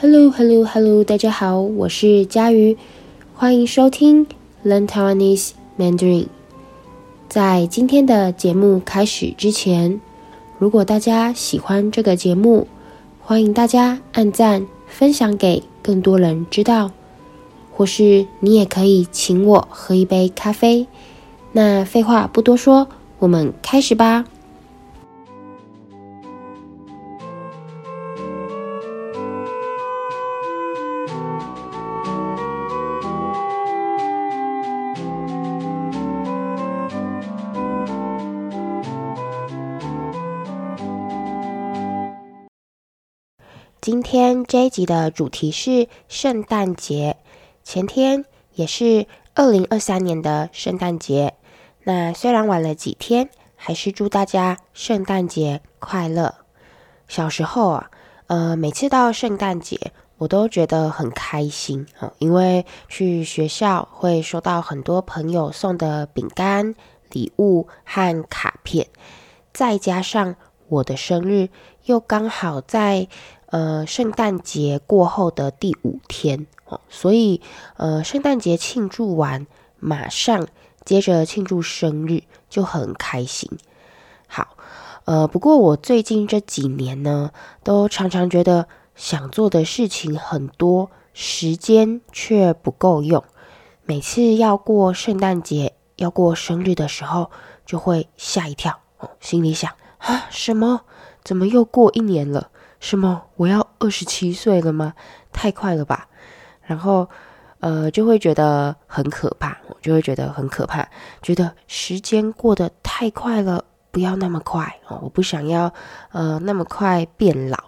Hello, Hello, Hello！大家好，我是佳瑜，欢迎收听 Learn Taiwanese Mandarin。在今天的节目开始之前，如果大家喜欢这个节目，欢迎大家按赞、分享给更多人知道，或是你也可以请我喝一杯咖啡。那废话不多说，我们开始吧。今天这一集的主题是圣诞节，前天也是二零二三年的圣诞节。那虽然晚了几天，还是祝大家圣诞节快乐。小时候啊，呃，每次到圣诞节，我都觉得很开心啊，因为去学校会收到很多朋友送的饼干、礼物和卡片，再加上我的生日又刚好在。呃，圣诞节过后的第五天哦，所以呃，圣诞节庆祝完，马上接着庆祝生日，就很开心。好，呃，不过我最近这几年呢，都常常觉得想做的事情很多，时间却不够用。每次要过圣诞节、要过生日的时候，就会吓一跳哦，心里想啊，什么？怎么又过一年了？什么？我要二十七岁了吗？太快了吧！然后，呃，就会觉得很可怕，我就会觉得很可怕，觉得时间过得太快了，不要那么快哦！我不想要，呃，那么快变老。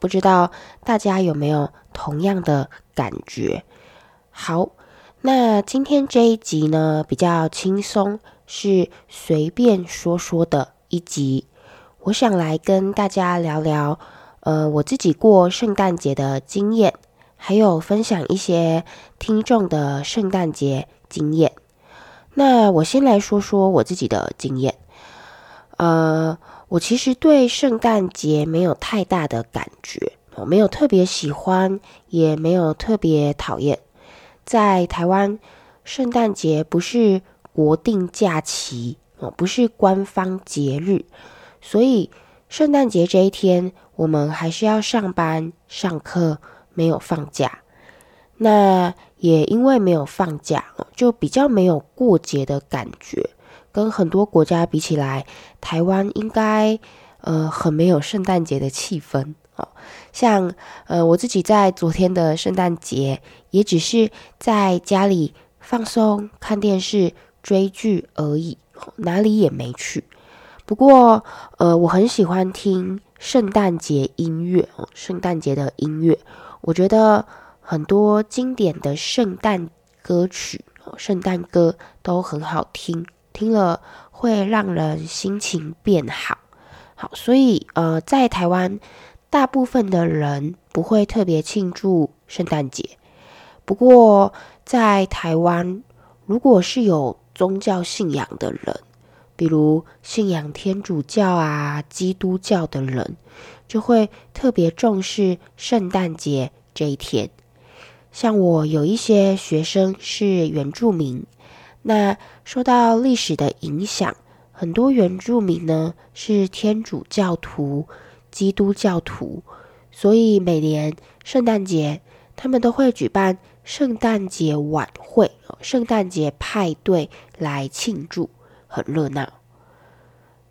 不知道大家有没有同样的感觉？好，那今天这一集呢，比较轻松，是随便说说的一集。我想来跟大家聊聊。呃，我自己过圣诞节的经验，还有分享一些听众的圣诞节经验。那我先来说说我自己的经验。呃，我其实对圣诞节没有太大的感觉，我没有特别喜欢，也没有特别讨厌。在台湾，圣诞节不是国定假期，哦，不是官方节日，所以圣诞节这一天，我们还是要上班上课，没有放假。那也因为没有放假，就比较没有过节的感觉。跟很多国家比起来，台湾应该呃很没有圣诞节的气氛哦。像呃我自己在昨天的圣诞节，也只是在家里放松看电视追剧而已，哪里也没去。不过呃我很喜欢听。圣诞节音乐哦，圣诞节的音乐，我觉得很多经典的圣诞歌曲哦，圣诞歌都很好听，听了会让人心情变好。好，所以呃，在台湾，大部分的人不会特别庆祝圣诞节。不过，在台湾，如果是有宗教信仰的人，比如信仰天主教啊、基督教的人，就会特别重视圣诞节这一天。像我有一些学生是原住民，那受到历史的影响，很多原住民呢是天主教徒、基督教徒，所以每年圣诞节他们都会举办圣诞节晚会、圣诞节派对来庆祝。很热闹。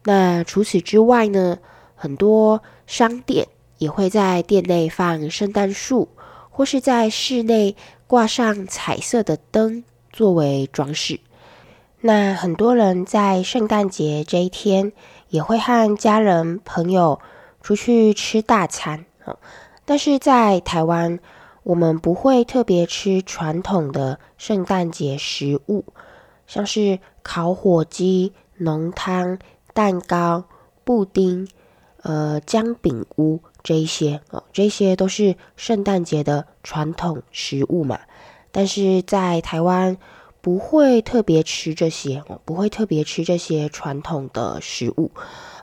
那除此之外呢，很多商店也会在店内放圣诞树，或是在室内挂上彩色的灯作为装饰。那很多人在圣诞节这一天也会和家人朋友出去吃大餐啊。但是在台湾，我们不会特别吃传统的圣诞节食物，像是烤火鸡。浓汤、蛋糕、布丁、呃姜饼屋这一些哦，这些都是圣诞节的传统食物嘛。但是在台湾不会特别吃这些哦，不会特别吃这些传统的食物，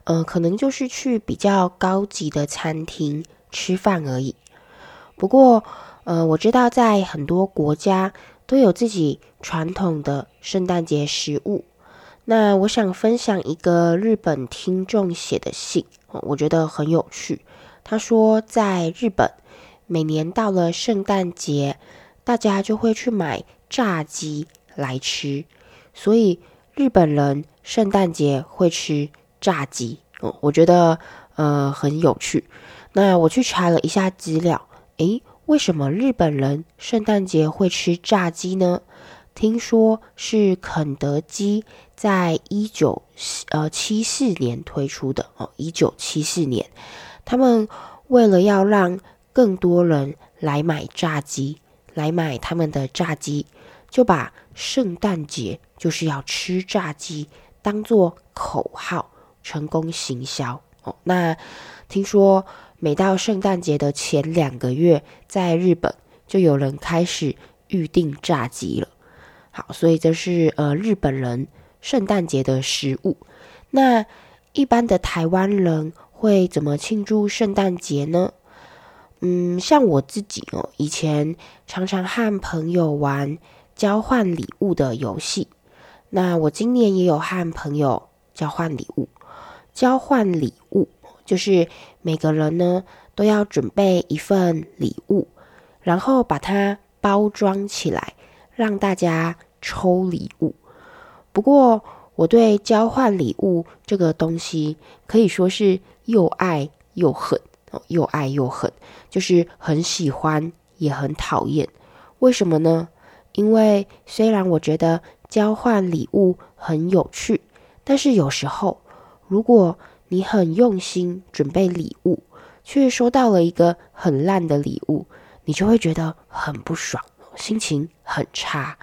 呃，可能就是去比较高级的餐厅吃饭而已。不过，呃，我知道在很多国家都有自己传统的圣诞节食物。那我想分享一个日本听众写的信，我觉得很有趣。他说，在日本，每年到了圣诞节，大家就会去买炸鸡来吃，所以日本人圣诞节会吃炸鸡。我觉得呃很有趣。那我去查了一下资料，诶，为什么日本人圣诞节会吃炸鸡呢？听说是肯德基在一九呃七四年推出的哦，一九七四年，他们为了要让更多人来买炸鸡，来买他们的炸鸡，就把圣诞节就是要吃炸鸡当做口号，成功行销哦。那听说每到圣诞节的前两个月，在日本就有人开始预定炸鸡了。好，所以这是呃日本人圣诞节的食物。那一般的台湾人会怎么庆祝圣诞节呢？嗯，像我自己哦，以前常常和朋友玩交换礼物的游戏。那我今年也有和朋友交换礼物。交换礼物就是每个人呢都要准备一份礼物，然后把它包装起来。让大家抽礼物。不过，我对交换礼物这个东西可以说是又爱又恨哦，又爱又恨，就是很喜欢也很讨厌。为什么呢？因为虽然我觉得交换礼物很有趣，但是有时候如果你很用心准备礼物，却收到了一个很烂的礼物，你就会觉得很不爽。心情很差。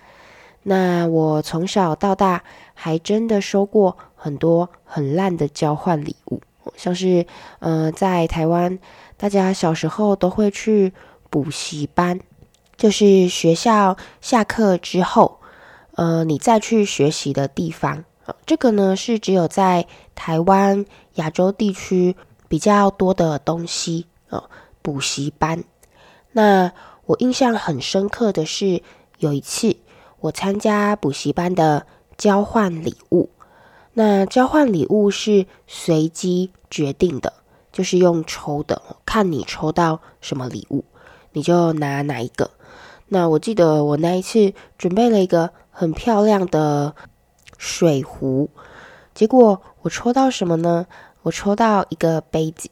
那我从小到大还真的收过很多很烂的交换礼物，像是呃，在台湾，大家小时候都会去补习班，就是学校下课之后，呃，你再去学习的地方。这个呢是只有在台湾亚洲地区比较多的东西哦，补习班。那我印象很深刻的是，有一次我参加补习班的交换礼物。那交换礼物是随机决定的，就是用抽的，看你抽到什么礼物，你就拿哪一个。那我记得我那一次准备了一个很漂亮的水壶，结果我抽到什么呢？我抽到一个杯子。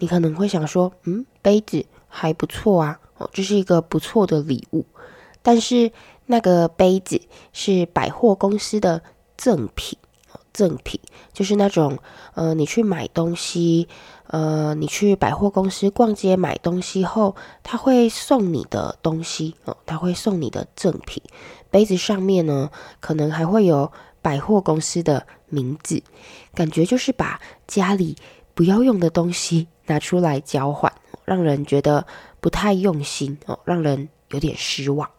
你可能会想说，嗯，杯子还不错啊。哦，这是一个不错的礼物，但是那个杯子是百货公司的赠品，赠品就是那种，呃，你去买东西，呃，你去百货公司逛街买东西后，他会送你的东西哦，他会送你的赠品。杯子上面呢，可能还会有百货公司的名字，感觉就是把家里不要用的东西拿出来交换，让人觉得。不太用心哦，让人有点失望。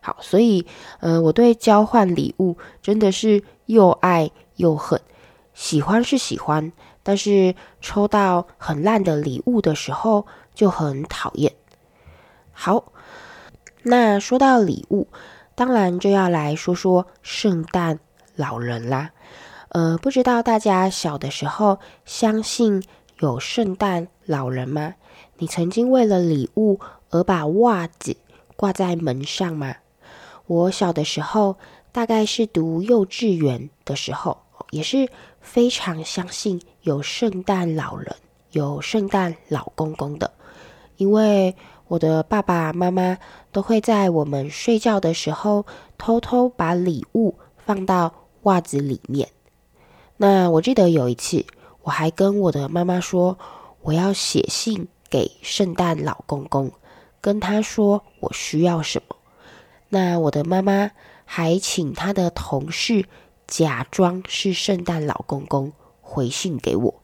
好，所以呃，我对交换礼物真的是又爱又恨。喜欢是喜欢，但是抽到很烂的礼物的时候就很讨厌。好，那说到礼物，当然就要来说说圣诞老人啦。呃，不知道大家小的时候相信有圣诞老人吗？你曾经为了礼物而把袜子挂在门上吗？我小的时候，大概是读幼稚园的时候，也是非常相信有圣诞老人、有圣诞老公公的，因为我的爸爸妈妈都会在我们睡觉的时候偷偷把礼物放到袜子里面。那我记得有一次，我还跟我的妈妈说，我要写信。给圣诞老公公，跟他说我需要什么。那我的妈妈还请她的同事假装是圣诞老公公回信给我，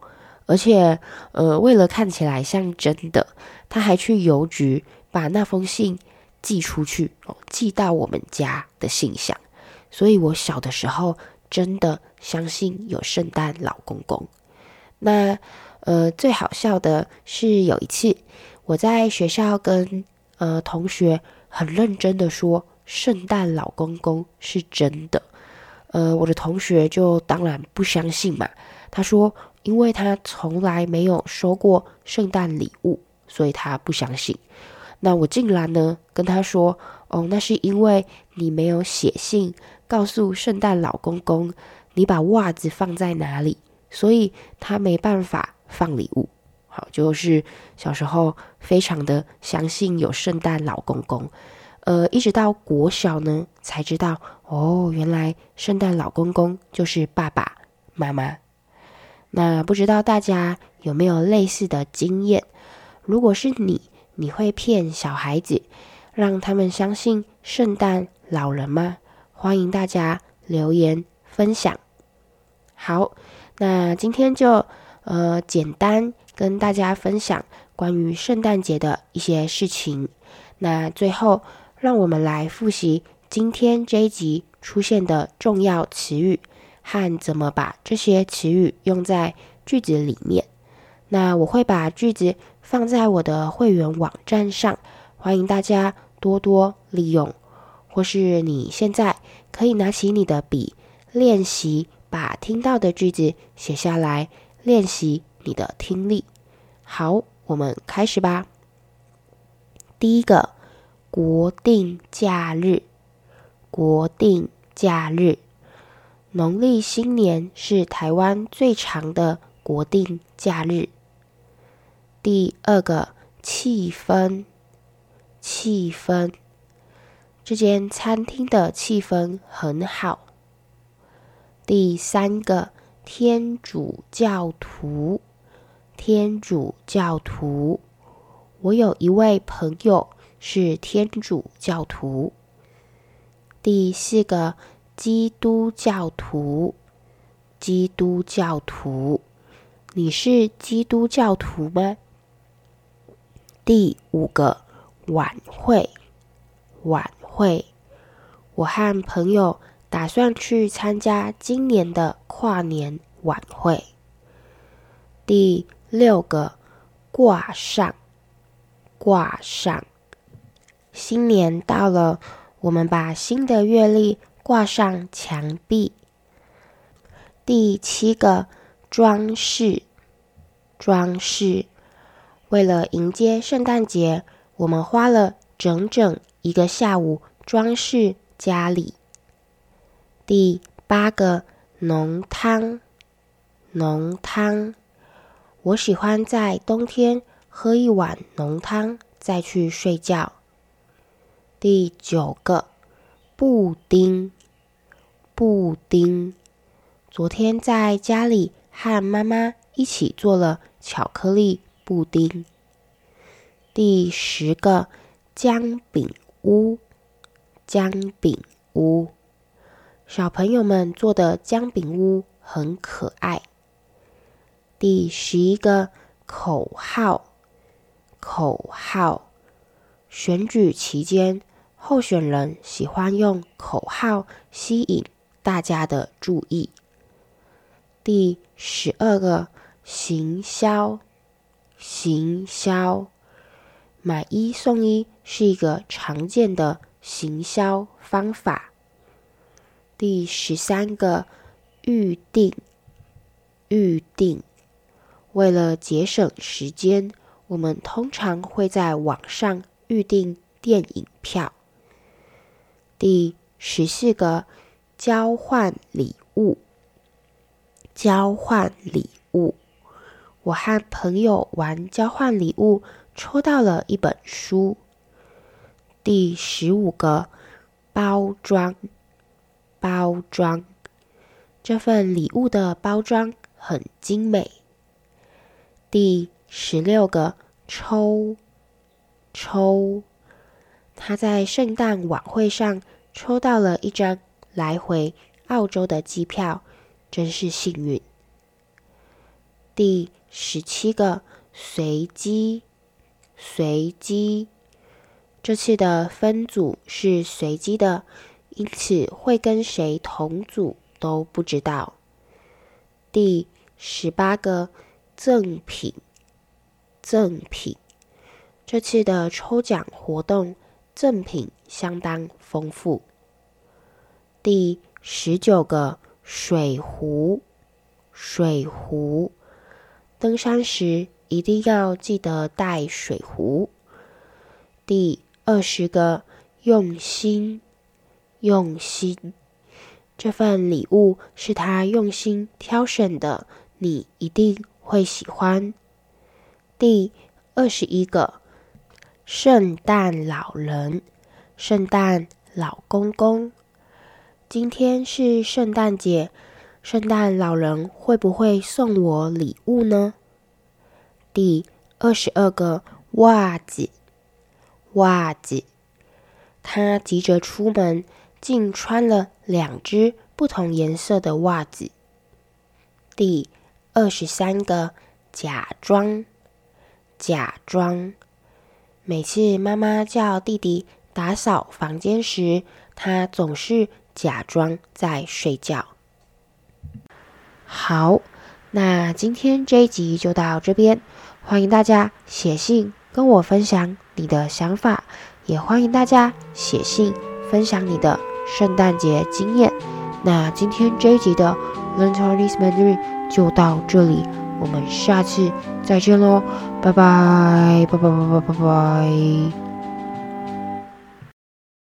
而且呃，为了看起来像真的，她还去邮局把那封信寄出去，哦，寄到我们家的信箱。所以我小的时候真的相信有圣诞老公公。那。呃，最好笑的是有一次，我在学校跟呃，同学很认真的说，圣诞老公公是真的。呃，我的同学就当然不相信嘛。他说，因为他从来没有收过圣诞礼物，所以他不相信。那我竟然呢跟他说，哦，那是因为你没有写信告诉圣诞老公公你把袜子放在哪里，所以他没办法放礼物。好，就是小时候非常的相信有圣诞老公公，呃，一直到国小呢才知道，哦，原来圣诞老公公就是爸爸妈妈。那不知道大家有没有类似的经验？如果是你，你会骗小孩子，让他们相信圣诞老人吗？欢迎大家留言分享。好，那今天就呃简单跟大家分享关于圣诞节的一些事情。那最后，让我们来复习今天这一集出现的重要词语和怎么把这些词语用在句子里面。那我会把句子放在我的会员网站上，欢迎大家多多利用。或是你现在可以拿起你的笔，练习把听到的句子写下来，练习你的听力。好，我们开始吧。第一个，国定假日，国定假日，农历新年是台湾最长的国定假日。第二个，气氛，气氛，这间餐厅的气氛很好。第三个，天主教徒，天主教徒，我有一位朋友是天主教徒。第四个，基督教徒，基督教徒，你是基督教徒吗？第五个，晚会，晚会，我和朋友打算去参加今年的跨年晚会。第六个，挂上，挂上，新年到了，我们把新的月历挂上墙壁。第七个，装饰，装饰。为了迎接圣诞节，我们花了整整一个下午装饰家里。第八个，浓汤，浓汤，我喜欢在冬天喝一碗浓汤再去睡觉。第九个，布丁，布丁，昨天在家里和妈妈一起做了巧克力布丁。第十个，姜饼屋，姜饼屋，小朋友们做的姜饼屋很可爱。第十一个，口号，口号，选举期间，候选人喜欢用口号吸引大家的注意。第十二个，行销。行销，买一送一是一个常见的行销方法。第十三个，预定，预定，为了节省时间，我们通常会在网上预定电影票。第十四个，交换礼物，交换礼物。我和朋友玩交换礼物，抽到了一本书。第十五个，包装，包装，这份礼物的包装很精美。第十六个，抽，抽，他在圣诞晚会上抽到了一张来回澳洲的机票，真是幸运。第十七个，随机，随机，这次的分组是随机的，因此会跟谁同组都不知道。第十八个，赠品，赠品，这次的抽奖活动赠品相当丰富。第十九个水壶，水壶，登山时一定要记得带水壶。第二十个用心，用心，这份礼物是他用心挑选的，你一定会喜欢。第二十一个。圣诞老人，圣诞老公公，今天是圣诞节，圣诞老人会不会送我礼物呢？第二十二个袜子，袜子，他急着出门，竟穿了两只不同颜色的袜子。第二十三个假装，假装。每次妈妈叫弟弟打扫房间时，他总是假装在睡觉。好，那今天这一集就到这边，欢迎大家写信跟我分享你的想法，也欢迎大家写信分享你的圣诞节经验。那今天这一集的 Learn Chinese Mandarin 就到这里。我们下次再见喽，拜拜，拜拜拜拜拜拜。